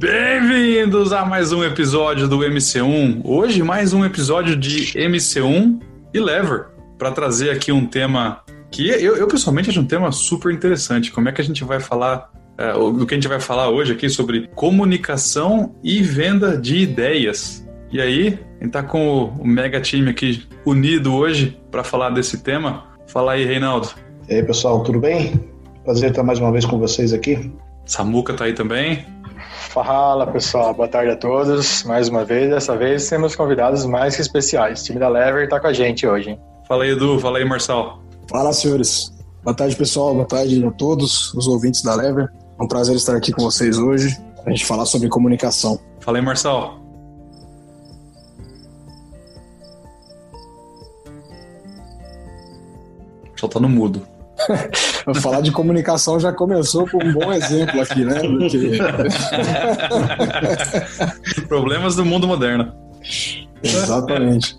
Bem-vindos a mais um episódio do MC1. Hoje, mais um episódio de MC1 e Lever, para trazer aqui um tema que eu, eu, pessoalmente acho um tema super interessante. Como é que a gente vai falar, é, do que a gente vai falar hoje aqui sobre comunicação e venda de ideias. E aí, a gente tá com o mega time aqui unido hoje para falar desse tema. Fala aí, Reinaldo. E aí, pessoal, tudo bem? Prazer estar mais uma vez com vocês aqui. Samuca tá aí também. Fala pessoal, boa tarde a todos. Mais uma vez, dessa vez temos convidados mais que especiais. O time da Lever está com a gente hoje. Hein? Fala aí, Edu. Fala aí, Marçal. Fala, senhores. Boa tarde, pessoal. Boa tarde a todos os ouvintes da Lever. É um prazer estar aqui com vocês hoje para a gente falar sobre comunicação. Fala aí, Marçal. Só tá no mudo. Falar de comunicação já começou com um bom exemplo aqui, né? Porque... Problemas do mundo moderno. Exatamente.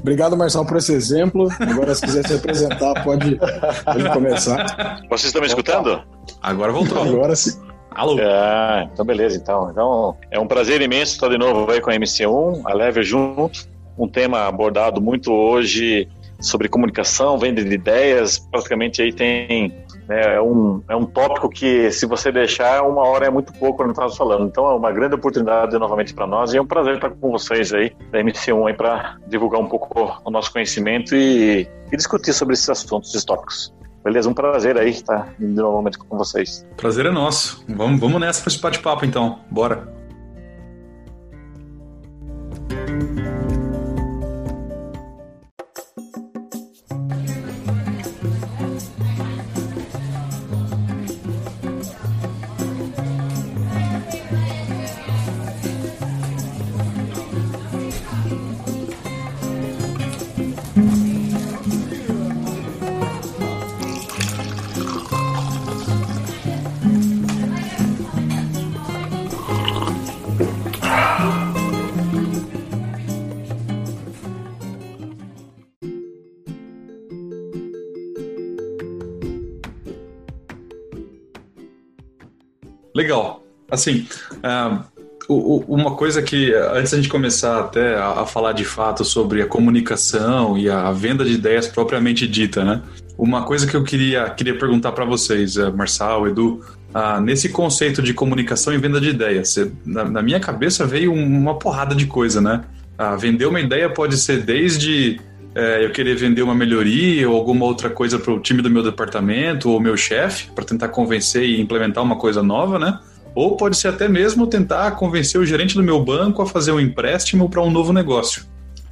Obrigado, Marcelo, por esse exemplo. Agora, se quiser se apresentar, pode, pode começar. Vocês estão me escutando? Agora voltou. Agora sim. Alô? Ah, então beleza, então. Então, é um prazer imenso estar de novo aí com a MC1, a Lever junto. Um tema abordado muito hoje sobre comunicação, venda de ideias, praticamente aí tem né, é, um, é um tópico que se você deixar uma hora é muito pouco quando estamos falando. Então é uma grande oportunidade novamente para nós e é um prazer estar com vocês aí da MC1 aí para divulgar um pouco o nosso conhecimento e, e discutir sobre esses assuntos, esses tópicos. Beleza, um prazer aí estar novamente com vocês. Prazer é nosso. Vamos, vamos nessa para esse bate-papo então. Bora. Assim, uh, uma coisa que, antes da gente começar até a, a, falar de fato sobre a comunicação e a venda de ideias propriamente dita, né? Uma coisa que eu queria, queria perguntar para vocês, uh, Marçal, Edu, uh, nesse conceito de comunicação e venda de ideias, na, na, minha cabeça veio uma porrada de coisa, né? Uh, vender uma ideia pode ser desde é, eu querer vender uma melhoria ou alguma outra coisa para o time do meu departamento ou meu chefe, para tentar convencer e implementar uma coisa nova, né? Ou pode ser até mesmo tentar convencer o gerente do meu banco a fazer um empréstimo para um novo negócio.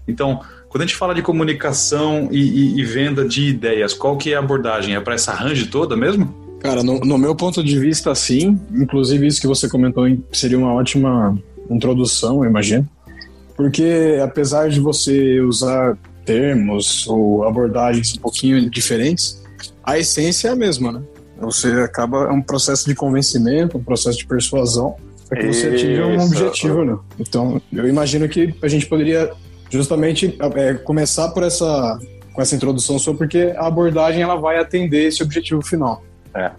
Então, quando a gente fala de comunicação e, e, e venda de ideias, qual que é a abordagem? É para essa range toda mesmo? Cara, no, no, meu ponto de vista, sim. Inclusive, isso que você comentou seria uma ótima introdução, eu imagino. Porque apesar de você usar termos ou abordagens um pouquinho diferentes, a essência é a mesma, né? Você acaba é um processo de convencimento, um processo de persuasão para que você atinja um objetivo, né? Então, eu imagino que a gente poderia justamente é, começar por essa com essa introdução só porque a abordagem ela vai atender esse objetivo final. É.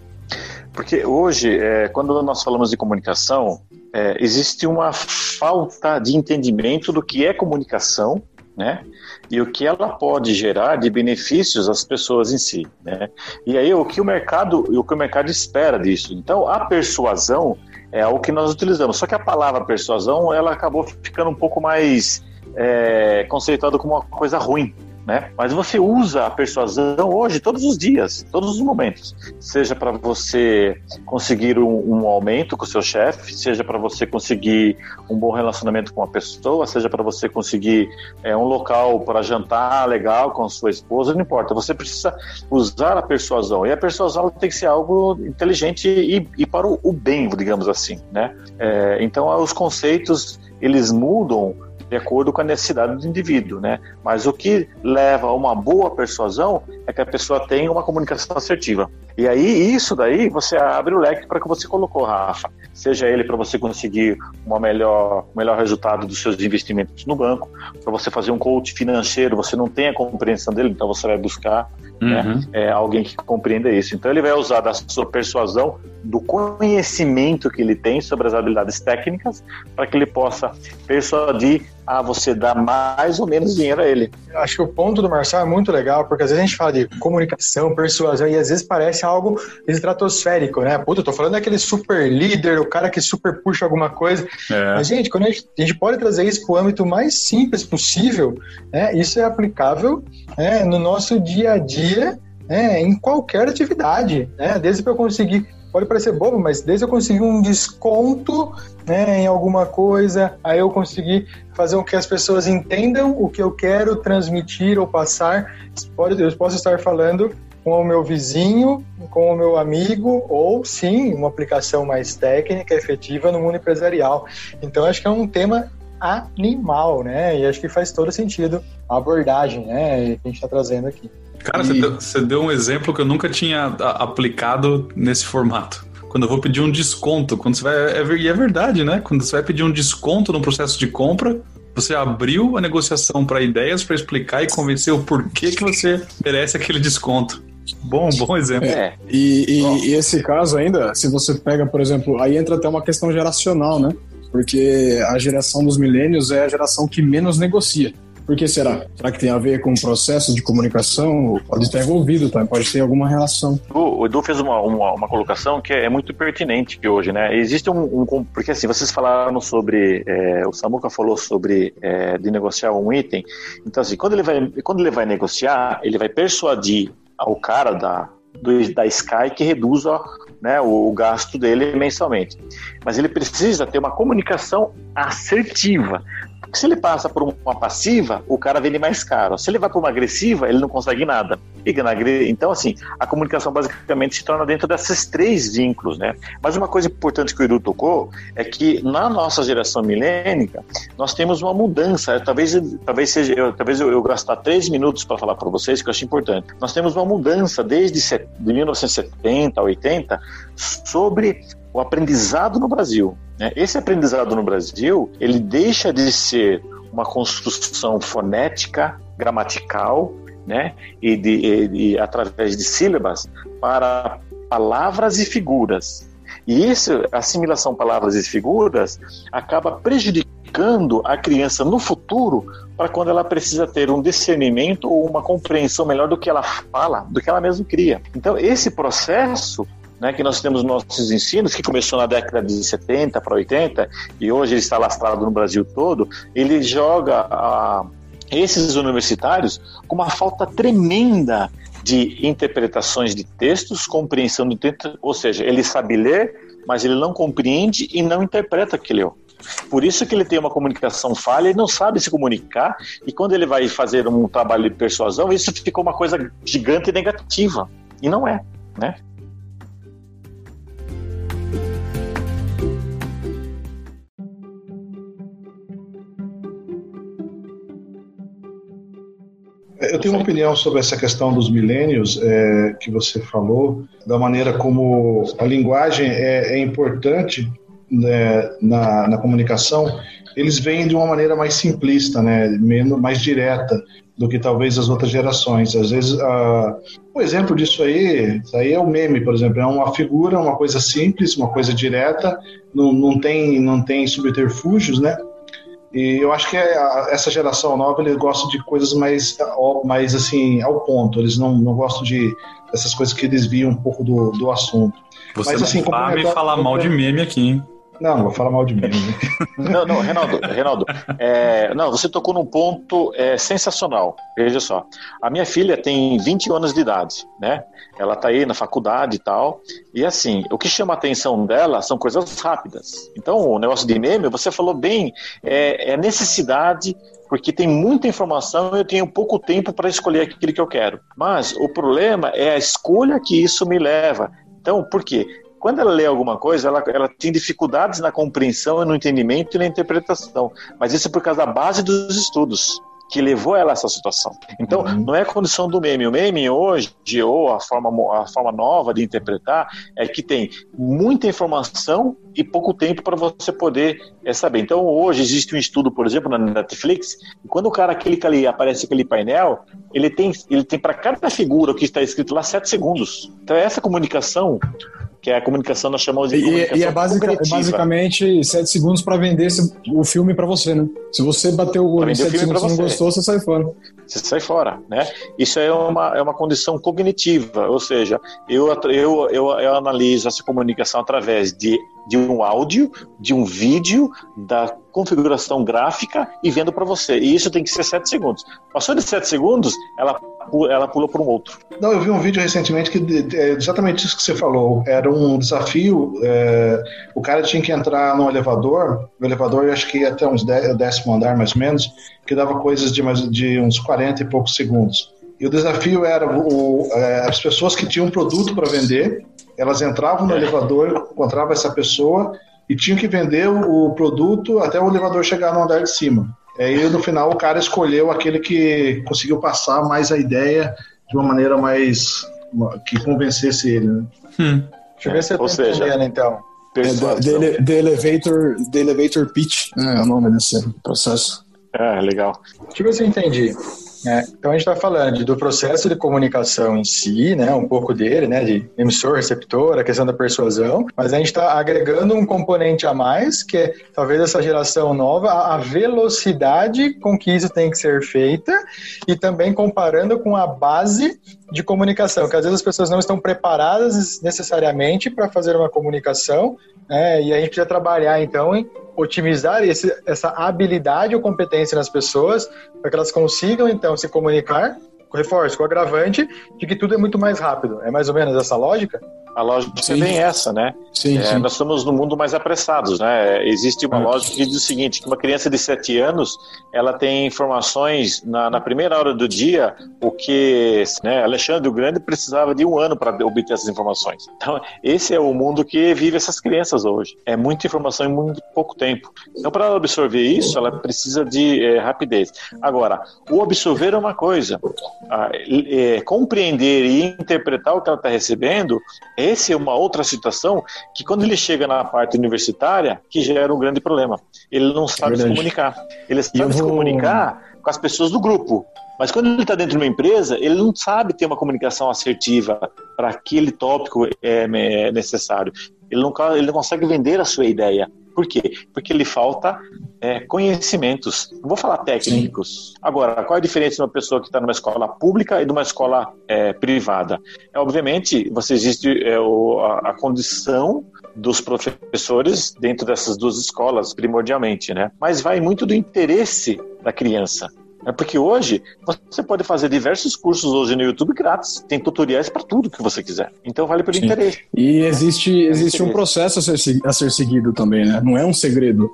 Porque hoje, é, quando nós falamos de comunicação, é, existe uma falta de entendimento do que é comunicação né? E o que ela pode gerar de benefícios às pessoas em si, né? E aí o que o mercado, o que o mercado espera disso. Então, a persuasão é o que nós utilizamos. Só que a palavra persuasão, ela acabou ficando um pouco mais é, conceituada como uma coisa ruim, né? Mas você usa a persuasão hoje todos os dias, todos os momentos. Seja para você conseguir um, um, aumento com o seu chefe, seja para você conseguir um bom relacionamento com a pessoa, seja para você conseguir é, um local para jantar legal com a sua esposa, não importa. Você precisa usar a persuasão. E a persuasão tem que ser algo inteligente e, e para o, o, bem, digamos assim, né? É, então, os conceitos eles mudam de acordo com a necessidade do indivíduo, né? Mas o que leva a uma boa persuasão é que a pessoa tenha uma comunicação assertiva. E aí, isso daí, você abre o leque para que você colocou, Rafa. Seja ele para você conseguir uma melhor, um melhor resultado dos seus investimentos no banco, para você fazer um coach financeiro, você não tem a compreensão dele, então você vai buscar Né? Uhum. Né? É alguém que compreenda isso. Então ele vai usar da sua persuasão, do conhecimento que ele tem sobre as habilidades técnicas, para que ele possa persuadir a você dar mais ou menos dinheiro a ele. Acho que o ponto do Marcel é muito legal, porque às vezes a gente fala de comunicação, persuasão, e às vezes parece algo estratosférico, né? Puta, eu tô falando daquele super líder, o cara que super puxa alguma coisa. É. Mas, gente, quando a gente, a gente pode trazer isso para o âmbito mais simples possível, né? Isso é aplicável né, no nosso dia a dia, né, em qualquer atividade, né? Desde que eu conseguir pode parecer bobo, mas desde eu conseguir um desconto né, em alguma coisa, aí eu conseguir fazer com que as pessoas entendam o que eu quero transmitir ou passar. Eu posso estar falando com o meu vizinho, com o meu amigo, ou sim, uma aplicação mais técnica, efetiva no mundo empresarial. Então, acho que é um tema animal, né? E acho que faz todo sentido a abordagem, né? Que a gente está trazendo aqui. Cara, e... você, deu, você deu um exemplo que eu nunca tinha aplicado nesse formato quando eu vou pedir um desconto, quando você vai. É, e é verdade, né? Quando você vai pedir um desconto no processo de compra, você abriu a negociação para ideias para explicar e convencer o porquê que você merece aquele desconto. Bom, bom exemplo. É. E, e, e, esse caso ainda, se você pega, por exemplo, aí entra até uma questão geracional, né? Porque a geração dos milênios é a geração que menos negocia. Por que será? Será que tem a ver com o processo de comunicação? Pode estar envolvido, tá? pode ter alguma relação. O, Edu fez uma, uma, uma, colocação que é muito pertinente que hoje, né? Existe um, um porque assim, vocês falaram sobre, é, o Samuca falou sobre é, de negociar um item. Então assim, quando ele vai, quando ele vai negociar, ele vai persuadir o cara da, do, da Sky que reduza né, o, o, gasto dele mensalmente. Mas ele precisa ter uma comunicação assertiva. Porque se ele passa por uma passiva, o cara vende mais caro. Se ele vai por uma agressiva, ele não consegue nada. Então, assim, a comunicação basicamente se torna dentro desses três vínculos, né? Mas uma coisa importante que o Edu tocou é que na nossa geração milênica, nós temos uma mudança. Talvez, talvez, seja, eu, talvez eu, eu gastar três minutos para falar para vocês, que eu acho importante. Nós temos uma mudança desde de 1970 a 80 sobre o aprendizado no Brasil. Né? Esse aprendizado no Brasil, ele deixa de ser uma construção fonética, gramatical, né? e, de, e de, através de sílabas, para palavras e figuras. E essa assimilação palavras e figuras acaba prejudicando a criança no futuro para quando ela precisa ter um discernimento ou uma compreensão melhor do que ela fala, do que ela mesma cria. Então, esse processo né, que nós temos nossos ensinos, que começou na década de 70 para 80 e hoje ele está lastrado no Brasil todo, ele joga a, esses universitários com uma falta tremenda de interpretações de textos, compreensão do texto, ou seja, ele sabe ler, mas ele não compreende e não interpreta o que leu. Por isso que ele tem uma comunicação falha, ele não sabe se comunicar, e quando ele vai fazer um trabalho de persuasão, isso ficou uma coisa gigante e negativa. E não é, né? Eu tenho uma opinião sobre essa questão dos milênios é, que você falou, da maneira como a linguagem é, é importante né, na, na, comunicação. Eles vêm de uma maneira mais simplista, né, menos, mais direta do que talvez as outras gerações. Às vezes, uh, um exemplo disso aí, isso aí é o meme, por exemplo, é uma figura, uma coisa simples, uma coisa direta, não, não tem não tem subterfúgios, né? E eu acho que é, essa geração nova eles gostam de coisas mais, mais assim, ao ponto. Eles não, não gostam de dessas coisas que desviam um pouco do, do assunto. Você Mas, assim, não vai me falar mal de meme aqui, hein? Não, vou falar mal de mim. não, não, Reinaldo, Reinaldo é, não, você tocou num ponto é, sensacional. Veja só, a minha filha tem 20 anos de idade, né? Ela está aí na faculdade e tal. E assim, o que chama a atenção dela são coisas rápidas. Então, o negócio de meme, você falou bem, é, é necessidade porque tem muita informação e eu tenho pouco tempo para escolher aquilo que eu quero. Mas o problema é a escolha que isso me leva. Então, por quê? Quando ela lê alguma coisa, ela, ela tem dificuldades na compreensão, no entendimento e na interpretação. Mas isso é por causa da base dos estudos. que levou ela a essa situação. Então, uhum. não é a condição do meme. O meme hoje, ou a forma, a forma nova de interpretar, é que tem muita informação e pouco tempo para você poder é, saber. Então, hoje existe um estudo, por exemplo, na Netflix, e quando o cara clica ali, aparece aquele painel, ele tem, ele tem para cada figura que está escrito lá sete segundos. Então, essa comunicação que é a comunicação nós chamamos de comunicação e, e é, basic, é basicamente sete segundos para vender o filme para você, né? Se você bateu o olho em sete segundos e não gostou, você sai fora. Você sai fora, né? Isso é uma, é uma condição cognitiva, ou seja, eu, eu, eu, eu analiso essa comunicação através de de um áudio, de um vídeo, da configuração gráfica e vendo para você. E isso tem que ser 7 segundos. Passou de 7 segundos, ela, ela pula para um outro. Não, eu vi um vídeo recentemente que é exatamente isso que você falou. Era um desafio. É, o cara tinha que entrar no elevador, o elevador acho que ia até uns décimo andar mais ou menos, que dava coisas de, mais, de uns 40 e poucos segundos. E o desafio era o, é, as pessoas que tinham um produto para vender elas entravam no é. elevador, encontravam essa pessoa e tinham que vender o, produto até o elevador chegar no andar de cima. E aí, no final, o cara escolheu aquele que conseguiu passar mais a ideia de uma maneira mais. que convencesse ele. Né? Hum. Deixa eu ver se eu tô seja, entendendo, então. É, the, the, elevator, the Elevator Pitch né, é o nome desse processo. É, legal. Deixa eu ver se eu entendi. É, então a gente está falando do processo de comunicação em si, né, um pouco dele, né, de emissor, receptor, a questão da persuasão, mas a gente está agregando um componente a mais, que é talvez essa geração nova, a velocidade com que isso tem que ser feita e também comparando com a base de comunicação, que às vezes as pessoas não estão preparadas necessariamente para fazer uma comunicação, né, e a gente precisa trabalhar então em otimizar esse, essa habilidade ou competência nas pessoas para que elas consigam então se comunicar, reforço, com agravante de que tudo é muito mais rápido. É mais ou menos essa lógica? A lógica sim. é bem essa, né? Sim, é, sim. Nós estamos no mundo mais apressados, né? Existe uma é. lógica que diz o seguinte, que uma criança de 7 anos, ela tem informações na, na primeira hora do dia, o que né, Alexandre o Grande precisava de um ano para obter essas informações. Então, esse é o mundo que vive essas crianças hoje. É muita informação em muito pouco tempo. Então, para ela absorver isso, ela precisa de é, rapidez. Agora, o absorver é uma coisa, a, é, compreender e interpretar o que ela está recebendo é essa é uma outra situação que quando ele chega na parte universitária, que gera um grande problema. Ele não sabe é se comunicar. Ele sabe vou... se comunicar com as pessoas do grupo. Mas quando ele está dentro de uma empresa, ele não sabe ter uma comunicação assertiva para aquele tópico é, é necessário. Ele não, ele não consegue vender a sua ideia. Por quê? Porque lhe falta é, conhecimentos. Não vou falar técnicos. Sim. Agora, qual é a diferença de uma pessoa que está numa escola pública e de uma escola é, privada? É, obviamente, você existe é, o, a, a condição dos professores dentro dessas duas escolas, primordialmente, né? Mas vai muito do interesse da criança. É porque hoje você pode fazer diversos cursos hoje no YouTube grátis. Tem tutoriais para tudo que você quiser. Então vale pelo Sim. interesse. E existe, existe um processo a ser, a ser seguido também, né? Não é um segredo.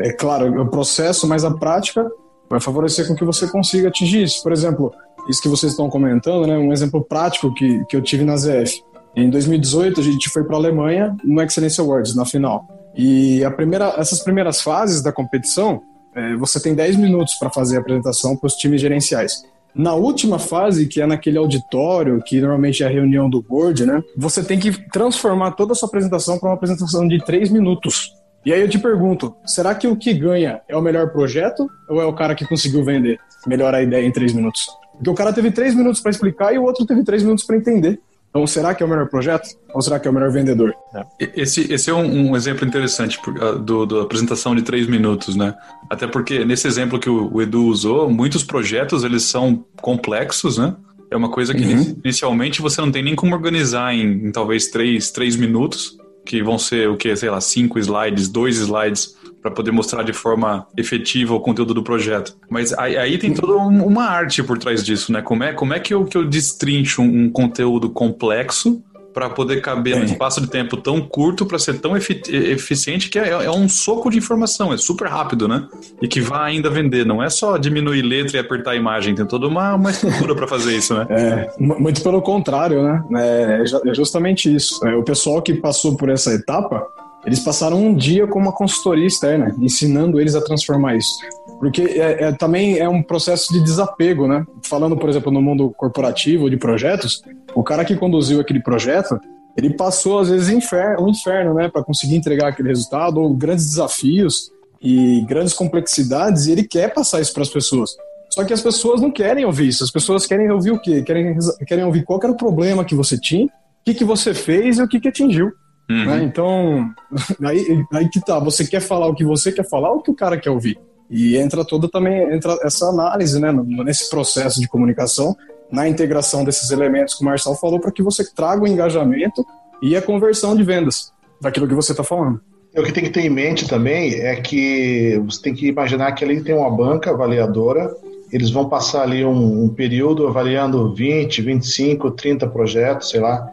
É, é claro, é o processo, mas a prática vai favorecer com que você consiga atingir isso. Por exemplo, isso que vocês estão comentando, né? Um exemplo prático que, que eu tive na ZF. Em 2018, a gente foi para a Alemanha no Excellence Awards, na final. E a primeira, essas primeiras fases da competição, é, você tem 10 minutos para fazer a apresentação para os times gerenciais. Na última fase, que é naquele auditório, que normalmente é a reunião do board, né? Você tem que transformar toda a sua apresentação para uma apresentação de 3 minutos. E aí eu te pergunto, será que o que ganha é o melhor projeto ou é o cara que conseguiu vender melhor a ideia em 3 minutos? Porque o cara teve 3 minutos para explicar e o outro teve 3 minutos para entender. Então, será que é o melhor projeto? Ou será que é o melhor vendedor? Esse, esse é um, um exemplo interessante ah, do, da apresentação de três minutos, né? Até porque nesse exemplo que o, o, Edu usou, muitos projetos eles são complexos, né? É uma coisa que uhum. inicialmente você não tem nem como organizar em, em talvez três, três minutos, que vão ser o que, sei lá, cinco slides, dois slides para poder mostrar de forma efetiva o conteúdo do projeto. Mas aí, aí tem toda uma arte por trás disso, né? Como é, como é que, eu, que eu destrincho um, um conteúdo complexo para poder caber num espaço de tempo tão curto para ser tão efi eficiente que é, é, um soco de informação, é super rápido, né? E que vai ainda vender. Não é só diminuir letra e apertar a imagem, tem toda uma, uma estrutura para fazer isso, né? É, muito pelo contrário, né? É, é justamente isso. É, o pessoal que passou por essa etapa eles passaram um dia com uma consultoria externa, ensinando eles a transformar isso. Porque é, é, também é um processo de desapego, né? Falando, por exemplo, no mundo corporativo de projetos, o cara que conduziu aquele projeto, ele passou, às vezes, inferno, um inferno, né? Para conseguir entregar aquele resultado, ou grandes desafios e grandes complexidades, e ele quer passar isso para as pessoas. Só que as pessoas não querem ouvir isso. As pessoas querem ouvir o quê? Querem, querem ouvir qual era o problema que você tinha, o que, que você fez e o que, que atingiu. Uhum. Né? Então, aí, aí que tá. Você quer falar o que você quer falar ou o que o cara quer ouvir? E entra toda também entra essa análise, né, nesse processo de comunicação, na integração desses elementos que o Marcel falou, para que você traga o engajamento e a conversão de vendas daquilo que você está falando. O que tem que ter em mente também é que você tem que imaginar que ali tem uma banca avaliadora, eles vão passar ali um, um período avaliando 20, 25, 30 projetos, sei lá.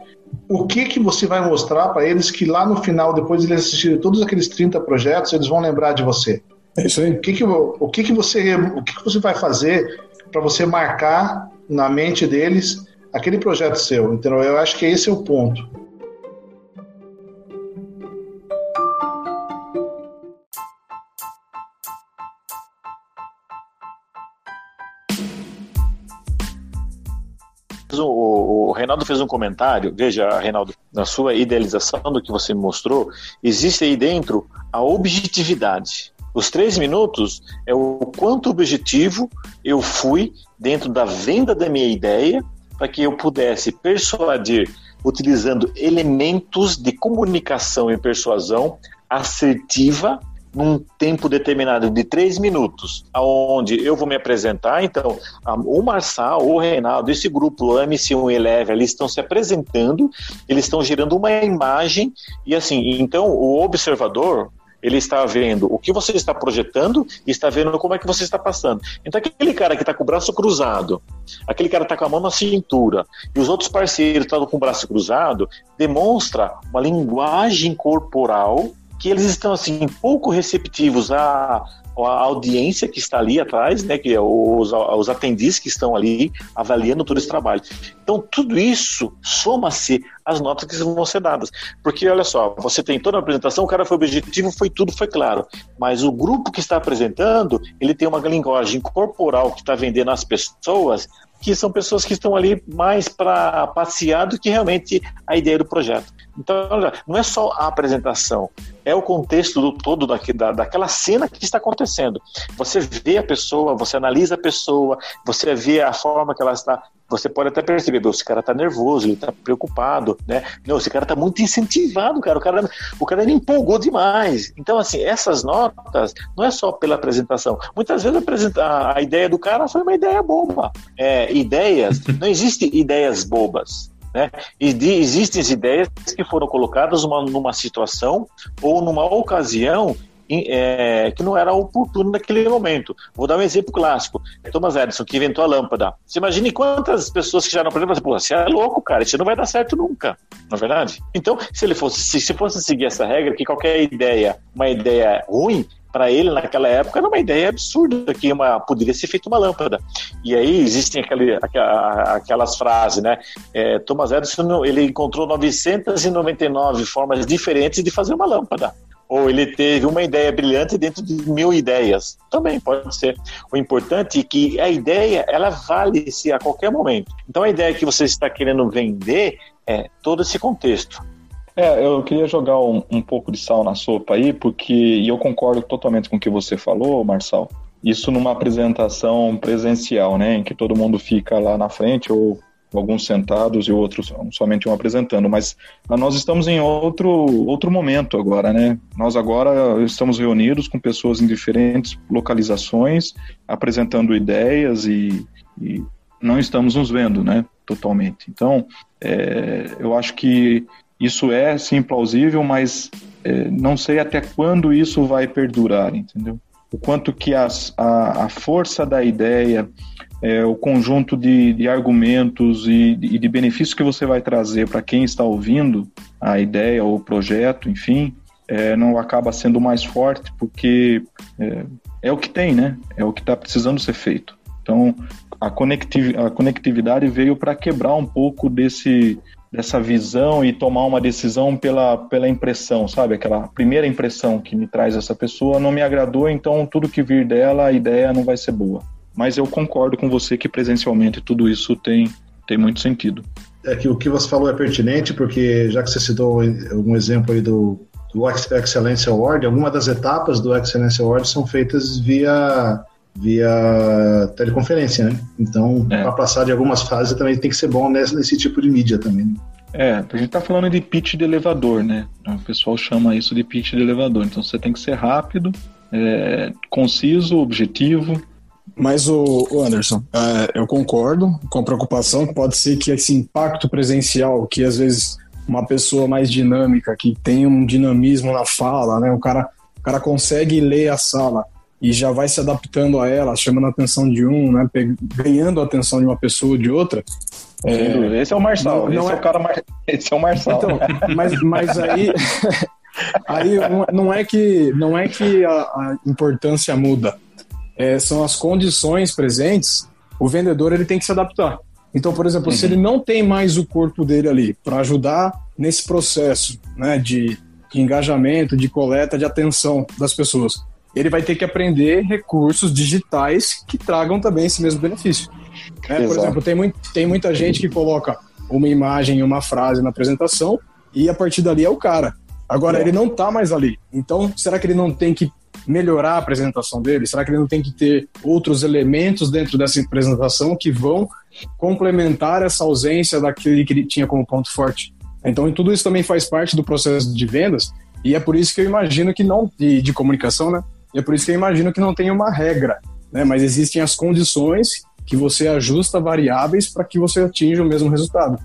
O que que você vai mostrar para eles que lá no final, depois de eles assistirem todos aqueles 30 projetos, eles vão lembrar de você? É isso aí. O que, que, o que, que, você, o que, que você vai fazer para você marcar na mente deles aquele projeto seu? Então, eu acho que esse é o ponto. O, o, Reinaldo fez um comentário. Veja, Reinaldo, na sua idealização do que você mostrou, existe aí dentro a objetividade. Os três minutos é o quanto objetivo eu fui dentro da venda da minha ideia para que eu pudesse persuadir utilizando elementos de comunicação e persuasão assertiva num tempo determinado de três minutos, aonde eu vou me apresentar. Então, o Marçal, o Reinaldo, esse grupo MC1 Eleve, eles estão se apresentando, eles estão gerando uma imagem e assim, então o observador, ele está vendo o que você está projetando e está vendo como é que você está passando. Então, aquele cara que está com o braço cruzado, aquele cara está com a mão na cintura, e os outros parceiros estão com o braço cruzado, demonstra uma linguagem corporal que eles estão assim pouco receptivos a a audiência que está ali atrás, né, que é os, os atendizes que estão ali avaliando todo esse trabalho. Então, tudo isso soma-se às notas que vão ser dadas. Porque, olha só, você tem toda a apresentação, o cara foi objetivo, foi tudo, foi claro. Mas o grupo que está apresentando, ele tem uma linguagem corporal que está vendendo às pessoas que são pessoas que estão ali mais para passear do que realmente a ideia do projeto. Então, não é só a apresentação, é o contexto do todo da, daquela cena que está acontecendo. Você vê a pessoa, você analisa a pessoa, você vê a forma que ela está. Você pode até perceber, esse cara está nervoso, ele está preocupado, né? Não, esse cara está muito incentivado, cara. O cara, o cara ele empolgou demais. Então, assim, essas notas não é só pela apresentação. Muitas vezes a, a ideia do cara foi uma ideia boba. É, ideias, não existem ideias bobas. Né? E de, existem ideias que foram colocadas uma, numa situação ou numa ocasião é, que não era oportuno naquele momento. Vou dar um exemplo clássico. Thomas Edison, que inventou a lâmpada. Você imagine quantas pessoas que já não aprenderam, pô, você é louco, cara, isso não vai dar certo nunca, não é verdade? Então, se ele fosse, se, se fosse seguir essa regra, que qualquer ideia, uma ideia ruim, para ele naquela época era uma ideia absurda que uma, poderia ser feita uma lâmpada. E aí existem aquele, aquelas frases, né? É, Thomas Edison ele encontrou 999 formas diferentes de fazer uma lâmpada. Ou ele teve uma ideia brilhante dentro de mil ideias. Também pode ser. O importante é que a ideia ela vale-se a qualquer momento. Então a ideia que você está querendo vender é todo esse contexto. É, eu queria jogar um, um, pouco de sal na sopa aí, porque e eu concordo totalmente com o que você falou, Marçal. Isso numa apresentação presencial, né, em que todo mundo fica lá na frente ou alguns sentados e outros somente um apresentando, mas nós estamos em outro outro momento agora, né? Nós agora estamos reunidos com pessoas em diferentes localizações, apresentando ideias e, e não estamos nos vendo, né? Totalmente. Então, é, eu acho que isso é sim plausível, mas é, não sei até quando isso vai perdurar, entendeu? O quanto que as, a, a força da ideia, é, o conjunto de, de argumentos e de, benefícios que você vai trazer para quem está ouvindo a ideia ou o projeto, enfim, é, não acaba sendo mais forte, porque é, é, o que tem, né? É o que está precisando ser feito. Então, a, conectiv, a conectividade veio para quebrar um pouco desse dessa visão e tomar uma decisão pela, pela impressão, sabe? Aquela primeira impressão que me traz essa pessoa não me agradou, então tudo que vir dela, a ideia não vai ser boa. Mas eu concordo com você que presencialmente tudo isso tem, tem muito sentido. É que o que você falou é pertinente, porque já que você citou algum exemplo aí do, do Excellence Award, algumas das etapas do Excellence Award são feitas via via teleconferência, né? Então, é. para passar de algumas fases também tem que ser bom nesse, nesse tipo de mídia também. Né? É, a gente tá falando de pitch de elevador, né? O pessoal chama isso de pitch de elevador. Então você tem que ser rápido, é, conciso, objetivo. Mas o, Anderson, é, eu concordo com a preocupação que pode ser que esse impacto presencial, que às vezes uma pessoa mais dinâmica, que tem um dinamismo na fala, né? O cara, o cara consegue ler a sala e já vai se adaptando a ela, chamando a atenção de um, né, ganhando a atenção de uma pessoa ou de outra. É, esse é o Marçal, não, não esse é... é... o cara Mar... esse é o Marçal. Então, mas, mas aí aí não é que não é que a, a importância muda, é, são as condições presentes. O vendedor ele tem que se adaptar. Então, por exemplo, uhum. se ele não tem mais o corpo dele ali para ajudar nesse processo, né, de, de engajamento, de coleta, de atenção das pessoas, ele vai ter que aprender recursos digitais que tragam também esse mesmo benefício. É, por exemplo, tem, muito, tem muita gente que coloca uma imagem e uma frase na apresentação e a partir dali é o cara. Agora, é. ele não está mais ali. Então, será que ele não tem que melhorar a apresentação dele? Será que ele não tem que ter outros elementos dentro dessa apresentação que vão complementar essa ausência daquele que ele tinha como ponto forte? Então, tudo isso também faz parte do processo de vendas e é por isso que eu imagino que não, de, de comunicação, né? E é por isso que eu imagino que não tem uma regra, né? Mas existem as condições que você ajusta variáveis para que você atinja o mesmo resultado.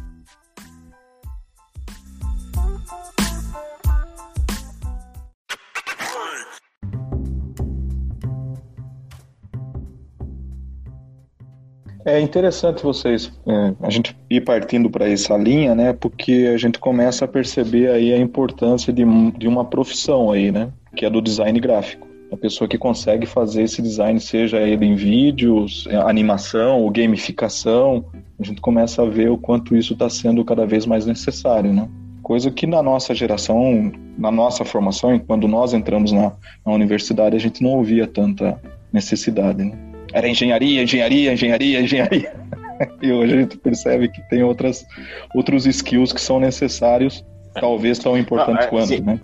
É interessante vocês, é, a gente ir partindo para essa linha, né? Porque a gente começa a perceber aí a importância de, de uma profissão aí, né? Que é do design gráfico a pessoa que consegue fazer esse design, seja ele em vídeos, animação ou gamificação, a gente começa a ver o quanto isso está sendo cada vez mais necessário, né? Coisa que na nossa geração, na nossa formação, quando nós entramos na, na universidade, a gente não ouvia tanta necessidade, né? Era engenharia, engenharia, engenharia, engenharia. e hoje a gente percebe que tem outras, outros skills que são necessários, talvez tão importantes não, é, quanto, sim. né?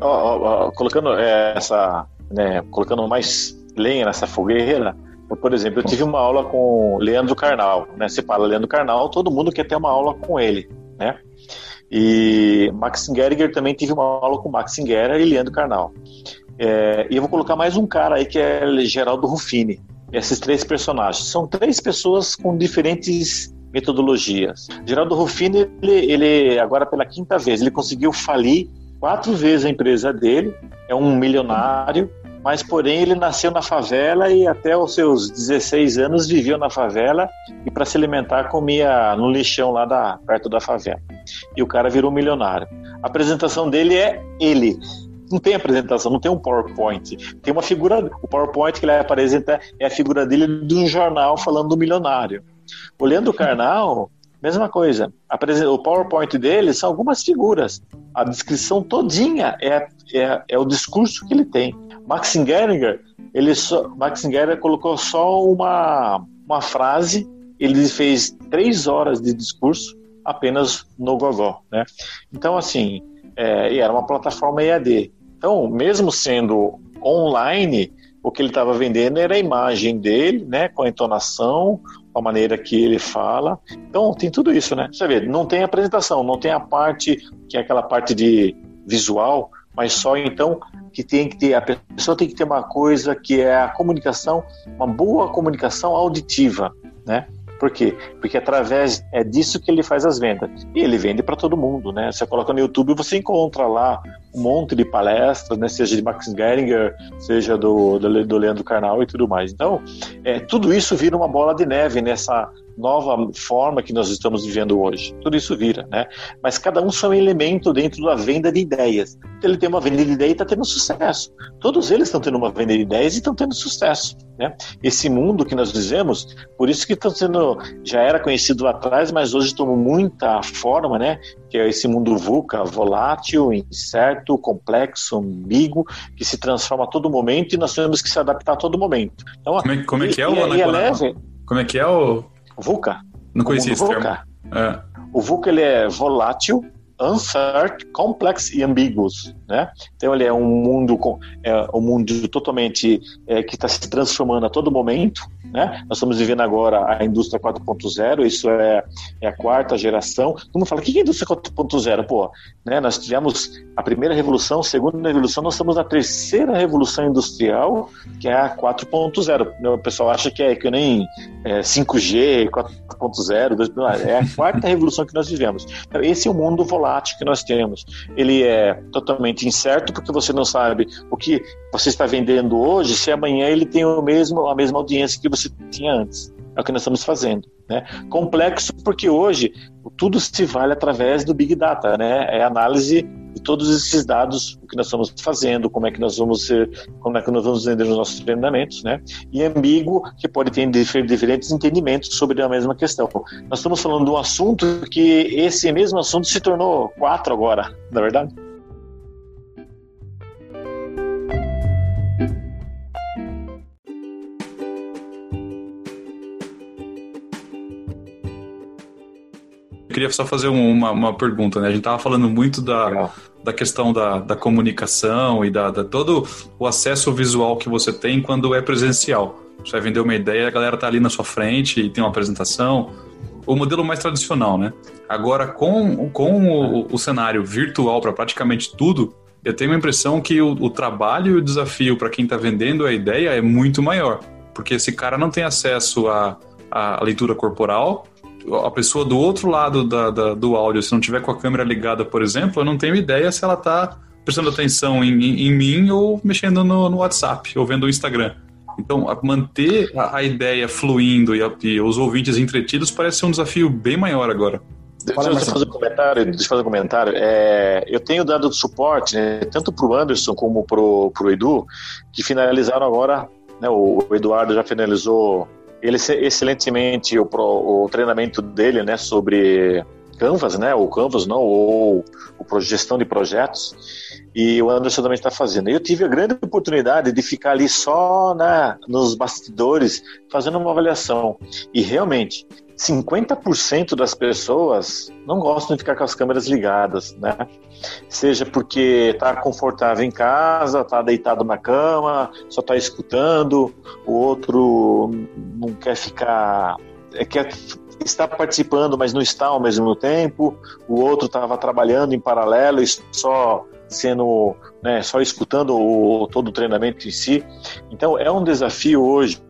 Ó, ó, colocando é, essa né, colocando mais lenha nessa fogueira. Por exemplo, eu tive uma aula com Leandro Carnal, né? Você fala Leandro Carnal, todo mundo quer ter uma aula com ele, né? E Max Geriger também tive uma aula com Max Geriger e Leandro Carnal. É, e eu vou colocar mais um cara aí que é Geraldo Ruffini. Esses três personagens são três pessoas com diferentes metodologias. Geraldo Ruffini, ele, ele agora pela quinta vez, ele conseguiu falir quatro vezes a empresa dele, é um milionário, mas porém ele nasceu na favela e até os seus 16 anos viveu na favela e para se alimentar comia no lixão lá da, perto da favela. E o cara virou milionário. A apresentação dele é ele. Não tem apresentação, não tem um PowerPoint. Tem uma figura, o PowerPoint que ele apresenta é a figura dele de um jornal falando do milionário. Olhando o Carnal, Mesma coisa. O PowerPoint dele são algumas figuras. A descrição todinha é, é, é o discurso que ele tem. Max Geringer, ele só, Max Geringer colocou só uma, uma frase, ele fez três horas de discurso apenas no Gogó, né? Então, assim, é, era uma plataforma EAD. Então, mesmo sendo online, o que ele estava vendendo era a imagem dele, né, com a entonação, a maneira que ele fala. Então, tem tudo isso, né? Você vê, não tem apresentação, não tem a parte, que é aquela parte de visual, mas só então que tem que ter, a pessoa tem que ter uma coisa que é a comunicação, uma boa comunicação auditiva, né? Por quê? Porque através é disso que ele faz as vendas. E ele vende para todo mundo, né? Você coloca no YouTube, você encontra lá um monte de palestras, né? Seja de Max Geringer, seja do, do, do Leandro Carnal e tudo mais. Então, é, tudo isso vira uma bola de neve nessa nova forma que nós estamos vivendo hoje. Tudo isso vira, né? Mas cada um são um elemento dentro da venda de ideias. Ele tem uma venda de ideia e está tendo sucesso. Todos eles estão tendo uma venda de ideias e estão tendo sucesso, né? Esse mundo que nós vivemos, por isso que estão sendo, já era conhecido lá atrás, mas hoje tomou muita forma, né? Que é esse mundo VUCA, volátil, incerto, complexo, ambíguo, que se transforma a todo momento e nós temos que se adaptar a todo momento. Então, como, é, como é que é o e, e é leve, Como é que é o VUCA. Não conhecia esse VUCA. É. O VUCA ele é volátil, uncertain, complex e ambiguous, né? Então ele é um mundo com, é um mundo totalmente é, que está se transformando a todo momento, né? Nós estamos vivendo agora a indústria 4.0, isso é, é, a quarta geração. Todo mundo fala, o que é indústria 4.0? Pô, né? nós tivemos a primeira revolução, a segunda revolução, nós estamos na terceira revolução industrial, que é a 4.0. O pessoal acha que é que nem é, 5G, 4.0, é a quarta revolução que nós vivemos. Então, esse é o mundo volátil que nós temos. Ele é totalmente incerto, porque você não sabe o que você está vendendo hoje, se amanhã ele tem o mesmo, a mesma audiência que você tinha antes. É o que nós estamos fazendo. Né? Complexo porque hoje tudo se vale através do Big Data, né? É análise de todos esses dados, o que nós estamos fazendo, como é que nós vamos como é que nós vamos vender os nossos treinamentos, né? E ambíguo, que pode ter diferentes entendimentos sobre a mesma questão. Nós estamos falando de um assunto que esse mesmo assunto se tornou quatro agora, na é verdade? Queria só fazer uma, uma pergunta, né? A gente tava falando muito da, da questão da, da comunicação e da, da, todo o acesso visual que você tem quando é presencial. Você vai vender uma ideia, a galera tá ali na sua frente e tem uma apresentação. O modelo mais tradicional, né? Agora, com, com o, o cenário virtual para praticamente tudo, eu tenho a impressão que o, o trabalho e o desafio para quem está vendendo a ideia é muito maior. Porque esse cara não tem acesso à, à leitura corporal, a pessoa do outro lado da, da, do áudio, se não tiver com a câmera ligada, por exemplo, eu não tenho ideia se ela está prestando atenção em, em, em, mim ou mexendo no, no, WhatsApp ou vendo o Instagram. Então, manter a, a ideia fluindo e, a, e, os ouvintes entretidos parece ser um desafio bem maior agora. Deixa eu fazer um comentário. Deixa eu fazer um comentário. É, eu tenho dado suporte, né, tanto para o Anderson como para o Edu, que finalizaram agora. Né, o, o Eduardo já finalizou ele excelentemente o, o treinamento dele, né, sobre Canvas, né, ou Canvas não, ou, ou gestão de projetos, e o Anderson também está fazendo. Eu tive a grande oportunidade de ficar ali só na, nos bastidores fazendo uma avaliação, e realmente 50% das pessoas não gostam de ficar com as câmeras ligadas, né? Seja porque está confortável em casa, está deitado na cama, só está escutando, o outro não quer ficar, é, quer estar participando, mas não está ao mesmo tempo, o outro estava trabalhando em paralelo e só sendo né, só escutando o, todo o treinamento em si. Então é um desafio hoje,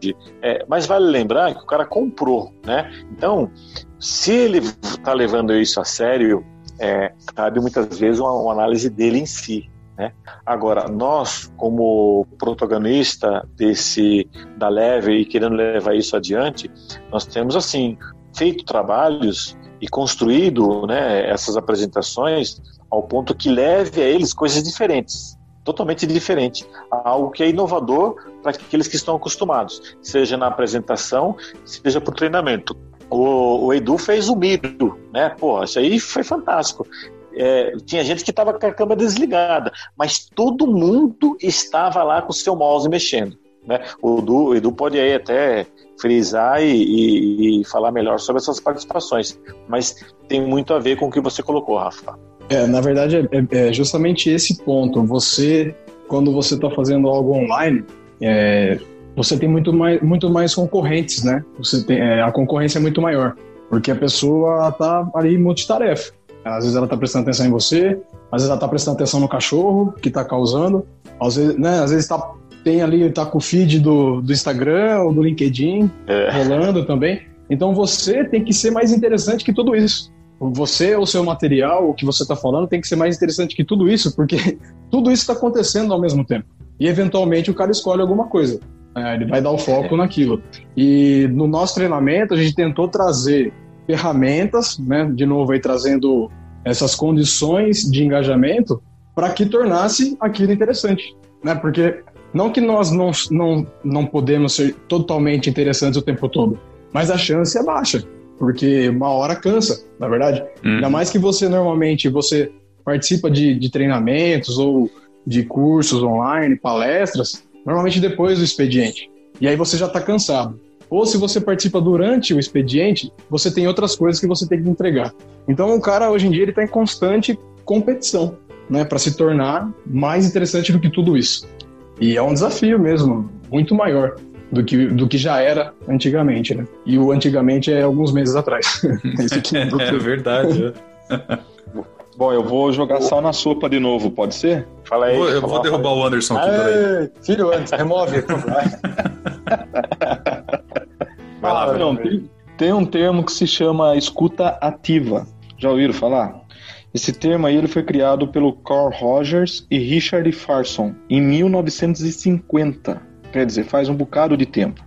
é, mas vale lembrar que o cara comprou, né? Então, se ele está levando isso a sério, é, cabe muitas vezes uma, uma análise dele em si. Né? Agora, nós, como protagonista desse da Leve e querendo levar isso adiante, nós temos assim feito trabalhos e construído né, essas apresentações ao ponto que leve a eles coisas diferentes, totalmente diferente, algo que é inovador para aqueles que estão acostumados, seja na apresentação, seja para o treinamento. O, Edu fez o Miro, né? Pô, isso aí foi fantástico. É, tinha gente que estava com a câmera desligada, mas todo mundo estava lá com o seu mouse mexendo. Né? O, Edu, o Edu pode aí até frisar e, e, e, falar melhor sobre essas participações, mas tem muito a ver com o que você colocou, Rafa. É, na verdade, é, é, é justamente esse ponto. Você, quando você está fazendo algo online, é, você tem muito mais, muito mais concorrentes, né? Você tem, é, a concorrência é muito maior, porque a pessoa está ali multitarefa. Às vezes ela está prestando atenção em você, às vezes ela está prestando atenção no cachorro que está causando, às vezes, né, às vezes tá, tem ali, tá com o feed do, do Instagram ou do LinkedIn é. rolando também. Então você tem que ser mais interessante que tudo isso você, o seu material, o que você está falando, tem que ser mais interessante que tudo isso, porque tudo isso está acontecendo ao mesmo tempo. E eventualmente o cara escolhe alguma coisa. É, ele vai dar o foco é. naquilo. E no nosso treinamento, a gente tentou trazer ferramentas, né, de novo aí trazendo essas condições de engajamento para que tornasse aquilo interessante, né? Porque não que nós não, não, não podemos ser totalmente interessantes o tempo todo, mas a chance é baixa, porque uma hora cansa, na verdade. Uhum. Ainda mais que você normalmente você participa de, de treinamentos ou de cursos online, palestras, normalmente depois do expediente. E aí você já está cansado. Ou se você participa durante o expediente, você tem outras coisas que você tem que entregar. Então o cara hoje em dia ele está em constante competição, né, para se tornar mais interessante do que tudo isso. E é um desafio mesmo, muito maior do que, do que já era antigamente, né? E o antigamente é alguns meses atrás. é, é verdade. É. Bom, eu vou jogar sal na sopa de novo, pode ser? Fala aí. Eu vou, eu vou derrubar o Anderson aqui, peraí. Filho, antes, remove. Vai lá, Não, tem, tem um termo que se chama escuta ativa. Já ouviram falar? Esse termo aí ele foi criado pelo Carl Rogers e Richard Farson em 1950. Quer dizer, faz um bocado de tempo.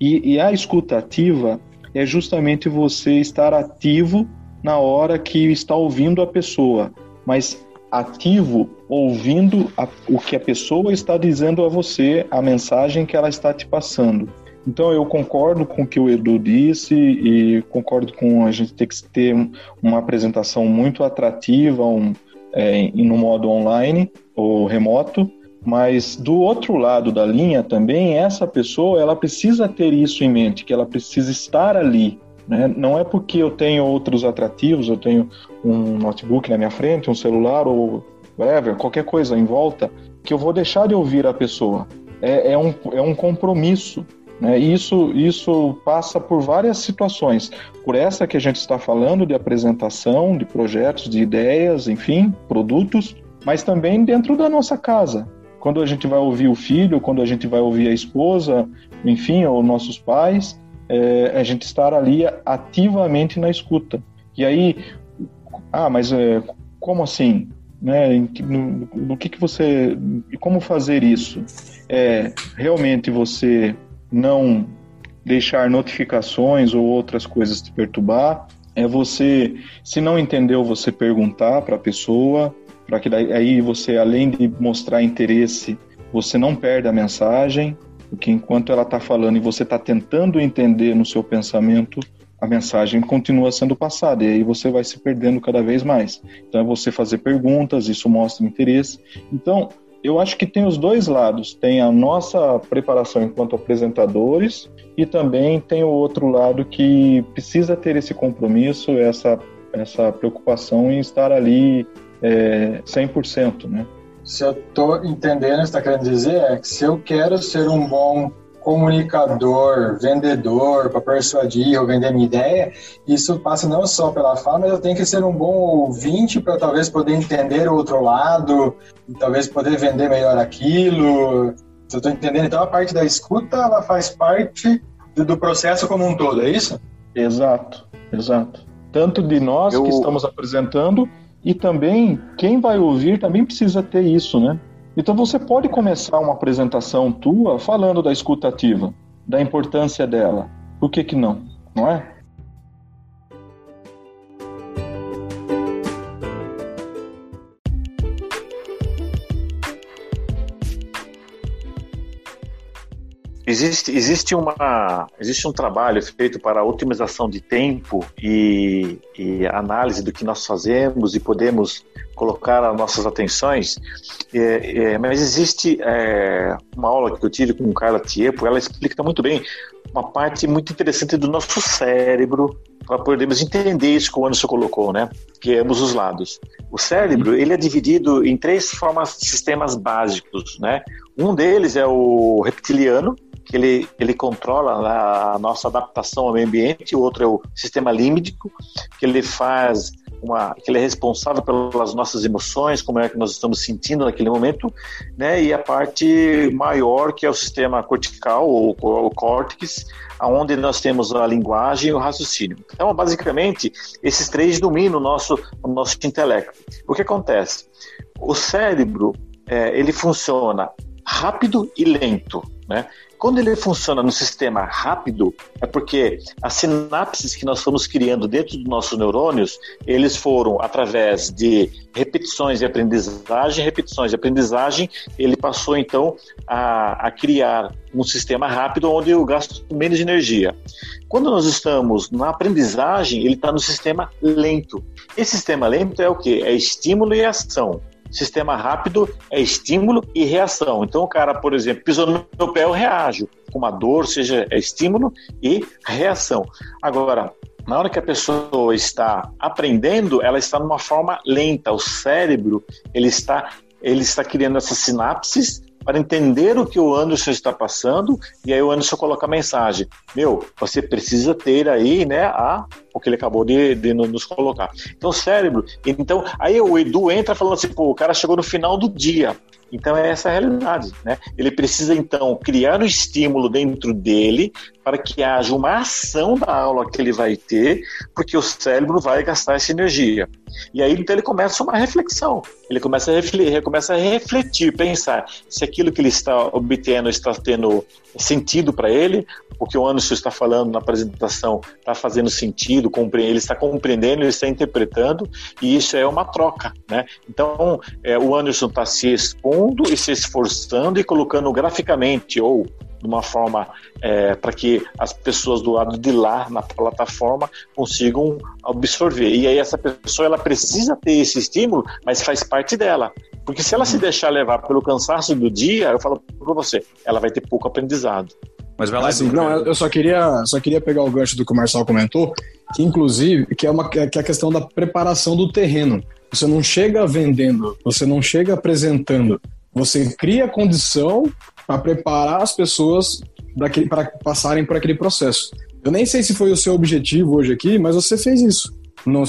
E, e a escuta ativa é justamente você estar ativo na hora que está ouvindo a pessoa, mas ativo ouvindo a, o que a pessoa está dizendo a você, a mensagem que ela está te passando. Então eu concordo com o que o Edu disse e concordo com a gente ter que ter uma apresentação muito atrativa um, é, no modo online ou remoto, mas do outro lado da linha também essa pessoa ela precisa ter isso em mente, que ela precisa estar ali, né? Não é porque eu tenho outros atrativos, eu tenho um notebook na minha frente, um celular ou whatever, qualquer coisa em volta, que eu vou deixar de ouvir a pessoa. É, é um, é um compromisso. Né? Isso, isso passa por várias situações. Por essa que a gente está falando de apresentação, de projetos, de ideias, enfim, produtos, mas também dentro da nossa casa. Quando a gente vai ouvir o filho, quando a gente vai ouvir a esposa, enfim, ou nossos pais, é, a gente estar ali ativamente na escuta. E aí, ah, mas é, como assim? Né? No, no que, que você. Como fazer isso? É realmente você não deixar notificações ou outras coisas te perturbar. É você, se não entendeu, você perguntar para a pessoa, para que daí, aí você, além de mostrar interesse, você não perde a mensagem. Porque enquanto ela está falando e você está tentando entender no seu pensamento, a mensagem continua sendo passada e aí você vai se perdendo cada vez mais. Então é você fazer perguntas, isso mostra interesse. Então, eu acho que tem os dois lados. Tem a nossa preparação enquanto apresentadores e também tem o outro lado que precisa ter esse compromisso, essa, essa preocupação em estar ali é, 100%, né? se eu estou entendendo o que está querendo dizer, é que se eu quero ser um bom comunicador, vendedor, para persuadir ou vender minha ideia, isso passa não só pela fala, mas eu tenho que ser um bom ouvinte para talvez poder entender o outro lado, talvez poder vender melhor aquilo. Se eu estou entendendo, então a parte da escuta, ela faz parte do, do processo como um todo, é isso? Exato, exato. Tanto de nós eu... que estamos apresentando, e também, quem vai ouvir também precisa ter isso, né? Então você pode começar uma apresentação tua falando da escutativa, da importância dela. Por que que não? Não é? Existe, existe, uma, existe um trabalho feito para otimização de tempo e, e análise do que nós fazemos e podemos colocar as nossas atenções, é, é, mas existe é, uma aula que eu tive com Carla Tiepo, ela explica muito bem uma parte muito interessante do nosso cérebro para podermos entender isso que o Anderson colocou, né? Que é ambos os lados. O cérebro ele é dividido em três formas, sistemas básicos, né? Um deles é o reptiliano, que ele, ele controla a nossa adaptação ao meio ambiente, o outro é o sistema límbico, que ele faz uma, que ele é responsável pelas nossas emoções, como é que nós estamos sentindo naquele momento, né? E a parte maior que é o sistema cortical ou o córtex, aonde nós temos a linguagem e o raciocínio. Então, basicamente, esses três dominam o nosso o nosso intelecto. O que acontece? O cérebro é, ele funciona rápido e lento. Né? Quando ele funciona no sistema rápido, é porque as sinapses que nós fomos criando dentro dos nossos neurônios, eles foram através de repetições de aprendizagem, repetições de aprendizagem, ele passou então a, a criar um sistema rápido onde eu gasto menos energia. Quando nós estamos na aprendizagem, ele está no sistema lento. Esse sistema lento é o que? É estímulo e ação. Sistema rápido é estímulo e reação. Então, o cara, por exemplo, pisou no meu pé, eu reajo. Com uma dor, seja, é estímulo e reação. Agora, na hora que a pessoa está aprendendo, ela está numa forma lenta. O cérebro, ele está, ele está criando essas sinapses para entender o que o Anderson está passando, e aí o Anderson coloca a mensagem: Meu, você precisa ter aí, né, a, o que ele acabou de, de nos colocar. Então, o cérebro. Então, aí o Edu entra falando assim: pô, o cara chegou no final do dia. Então é essa a realidade, né? Ele precisa então criar um estímulo dentro dele para que haja uma ação da aula que ele vai ter, porque o cérebro vai gastar essa energia. E aí então ele começa uma reflexão. Ele começa a refletir, começa a refletir, pensar se aquilo que ele está obtendo está tendo sentido para ele, o que o Anderson está falando na apresentação está fazendo sentido, ele está compreendendo, ele está interpretando, e isso é uma troca, né? Então, é, o Anderson está se expondo e se esforçando e colocando graficamente ou de uma forma é, para que as pessoas do lado de lá na plataforma consigam absorver. E aí essa pessoa ela precisa ter esse estímulo, mas faz parte dela. Porque se ela se deixar levar pelo cansaço do dia, eu falo para você, ela vai ter pouco aprendizado. Mas vai lá, assim, não, eu só queria, só queria pegar o gancho do que o Marcelo comentou, que inclusive que é uma que é a questão da preparação do terreno. Você não chega vendendo, você não chega apresentando, você cria condição para preparar as pessoas para passarem por aquele processo. Eu nem sei se foi o seu objetivo hoje aqui, mas você fez isso,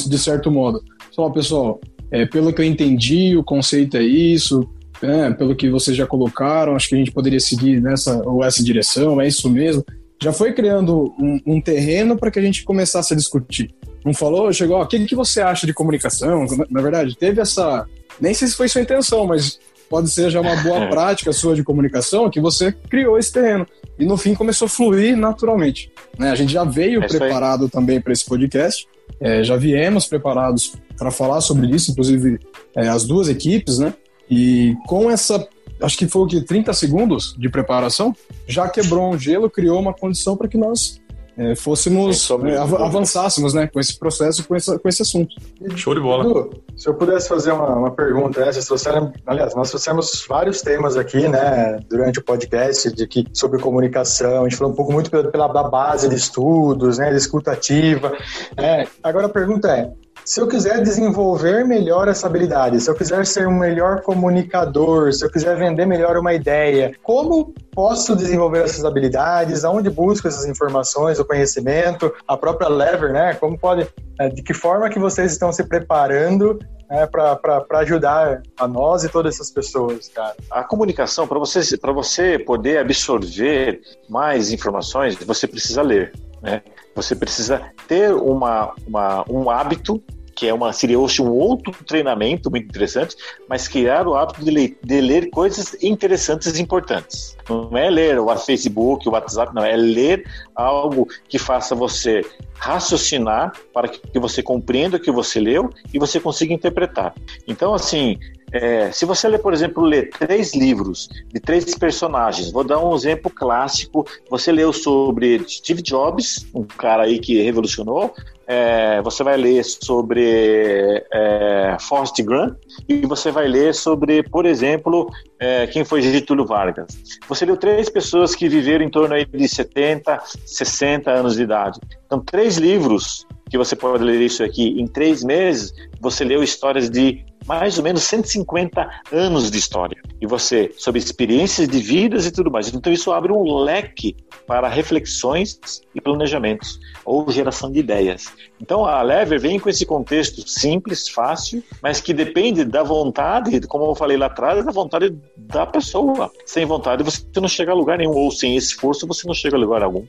de certo modo. Só, pessoal, é, pelo que eu entendi, o conceito é isso, é, pelo que vocês já colocaram, acho que a gente poderia seguir nessa ou essa direção, é isso mesmo. Já foi criando um, um terreno para que a gente começasse a discutir. Não falou, chegou, o que, que você acha de comunicação? Na verdade, teve essa. Nem sei se foi sua intenção, mas pode ser já uma boa prática sua de comunicação que você criou esse terreno. E no fim começou a fluir naturalmente. Né? A gente já veio é preparado também para esse podcast, é, já viemos preparados para falar sobre isso, inclusive é, as duas equipes, né? E com essa, acho que foi o que, 30 segundos de preparação, já quebrou um gelo, criou uma condição para que nós é, fôssemos, é, av avançássemos né, com esse processo, com, essa, com esse assunto. Show de bola. Edu, se eu pudesse fazer uma, uma pergunta, né, vocês trouxeram, aliás, nós trouxemos vários temas aqui, né, durante o podcast de que, sobre comunicação, a gente falou um pouco muito pela, pela base de estudos, né, de escutativa. É, agora a pergunta é, se eu quiser desenvolver melhor essa habilidade, se eu quiser ser um melhor comunicador, se eu quiser vender melhor uma ideia, como posso desenvolver essas habilidades? Aonde busco essas informações, o conhecimento, a própria Lever, né? Como pode, é, de que forma que vocês estão se preparando né, para ajudar a nós e todas essas pessoas, cara. A comunicação, para você, você poder absorver mais informações, você precisa ler. Né? Você precisa ter uma, uma, um hábito que é uma seria hoje um outro treinamento muito interessante, mas criar o hábito de ler, de ler coisas interessantes e importantes. Não é ler o Facebook, o WhatsApp, não, é ler algo que faça você raciocinar para que você compreenda o que você leu e você consiga interpretar. Então, assim, é, se você ler, por exemplo, ler três livros de três personagens, vou dar um exemplo clássico. Você leu sobre Steve Jobs, um cara aí que revolucionou. É, você vai ler sobre é, Forrest Grant e você vai ler sobre, por exemplo, é, quem foi Getúlio Vargas. Você leu três pessoas que viveram em torno aí de 70, 60 anos de idade. Então, três livros que você pode ler isso aqui em três meses. Você leu histórias de mais ou menos 150 anos de história. E você, sobre experiências de vidas e tudo mais. Então, isso abre um leque para reflexões e planejamentos, ou geração de ideias. Então, a Lever vem com esse contexto simples, fácil, mas que depende da vontade, como eu falei lá atrás, da vontade da pessoa. Sem vontade, você não chega a lugar nenhum, ou sem esforço, você não chega a lugar algum.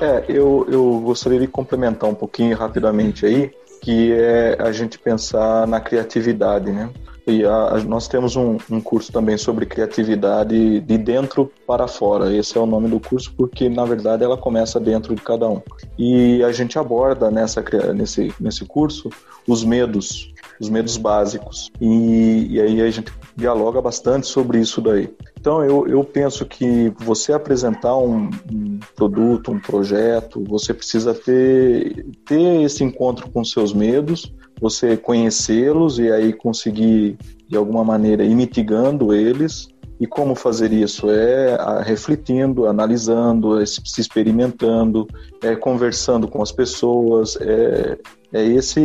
É, eu, eu gostaria de complementar um pouquinho rapidamente aí que é a gente pensar na criatividade, né? E a, nós temos um, um, curso também sobre criatividade de dentro para fora. Esse é o nome do curso porque, na verdade, ela começa dentro de cada um. E a gente aborda nessa, nesse, nesse curso os medos, os medos básicos. E, e aí a gente dialoga bastante sobre isso daí. Então, eu, eu penso que você apresentar um, um, produto, um projeto, você precisa ter, ter esse encontro com seus medos, você conhecê-los e aí conseguir, de alguma maneira, ir mitigando eles. E como fazer isso? É refletindo, analisando, é se experimentando, é conversando com as pessoas, é, é esse,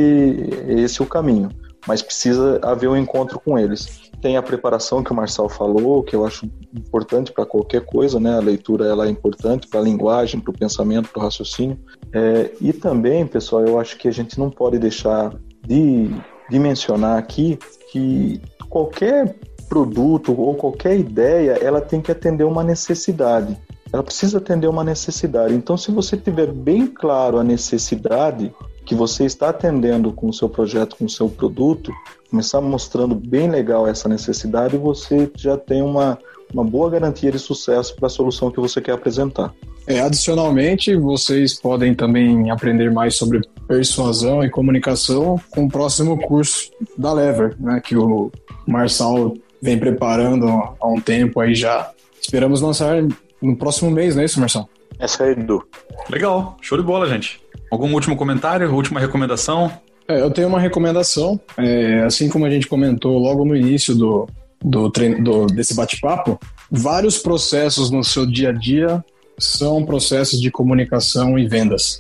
é esse o caminho. Mas precisa haver um encontro com eles tem a preparação que o Marçal falou, que eu acho importante para qualquer coisa, né? A leitura ela é importante para a linguagem, para o pensamento, para o raciocínio. É, e também, pessoal, eu acho que a gente não pode deixar de, de mencionar aqui que qualquer produto ou qualquer ideia, ela tem que atender uma necessidade. Ela precisa atender uma necessidade. Então, se você tiver bem claro a necessidade, que você está atendendo com o seu projeto, com o seu produto, começar mostrando bem legal essa necessidade, você já tem uma, uma boa garantia de sucesso para a solução que você quer apresentar. É, adicionalmente, vocês podem também aprender mais sobre persuasão e comunicação com o próximo curso da Lever, né, que o Marçal vem preparando há um tempo aí já. Esperamos lançar no próximo mês, não é isso, Marçal? Essa é Edu. Legal, show de bola, gente. Algum último comentário, última recomendação? É, eu tenho uma recomendação. É, assim como a gente comentou logo no início do, do, treino, do desse bate-papo, vários processos no seu dia a dia são processos de comunicação e vendas.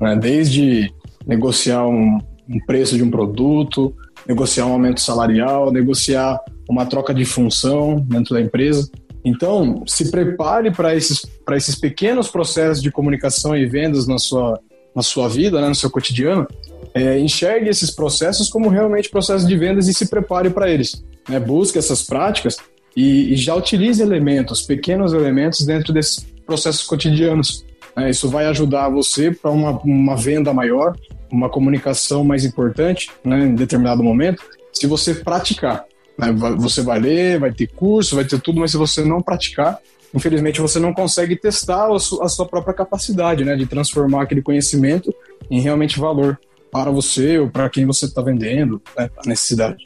Né? Desde negociar um, um preço de um produto, negociar um aumento salarial, negociar uma troca de função dentro da empresa. Então, se prepare para esses, esses pequenos processos de comunicação e vendas na sua, na sua vida, né, no seu cotidiano, é, enxergue esses processos como realmente processos de vendas e se prepare para eles. Né? Busque essas práticas e, e, já utilize elementos, pequenos elementos dentro desses processos cotidianos. Né? Isso vai ajudar você para uma, uma venda maior, uma comunicação mais importante né, em determinado momento, se você praticar. Você vai ler, vai ter curso, vai ter tudo, mas se você não praticar, infelizmente você não consegue testar a sua própria capacidade né, de transformar aquele conhecimento em realmente valor para você ou para quem você está vendendo, né, a necessidade.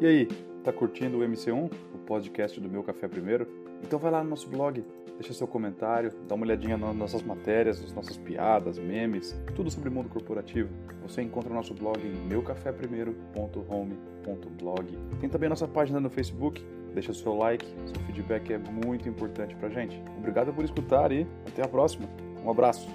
E aí, tá curtindo o MC1, o podcast do Meu Café Primeiro? Então vai lá no nosso blog, deixa seu comentário, dá uma olhadinha nas nossas matérias, nas nossas piadas, memes, tudo sobre mundo corporativo. Você encontra o nosso blog em meucaféprimeiro.home.blog. Tem também a nossa página no Facebook, deixa seu like, seu feedback é muito importante pra gente. Obrigado por escutar e até a próxima. Um abraço.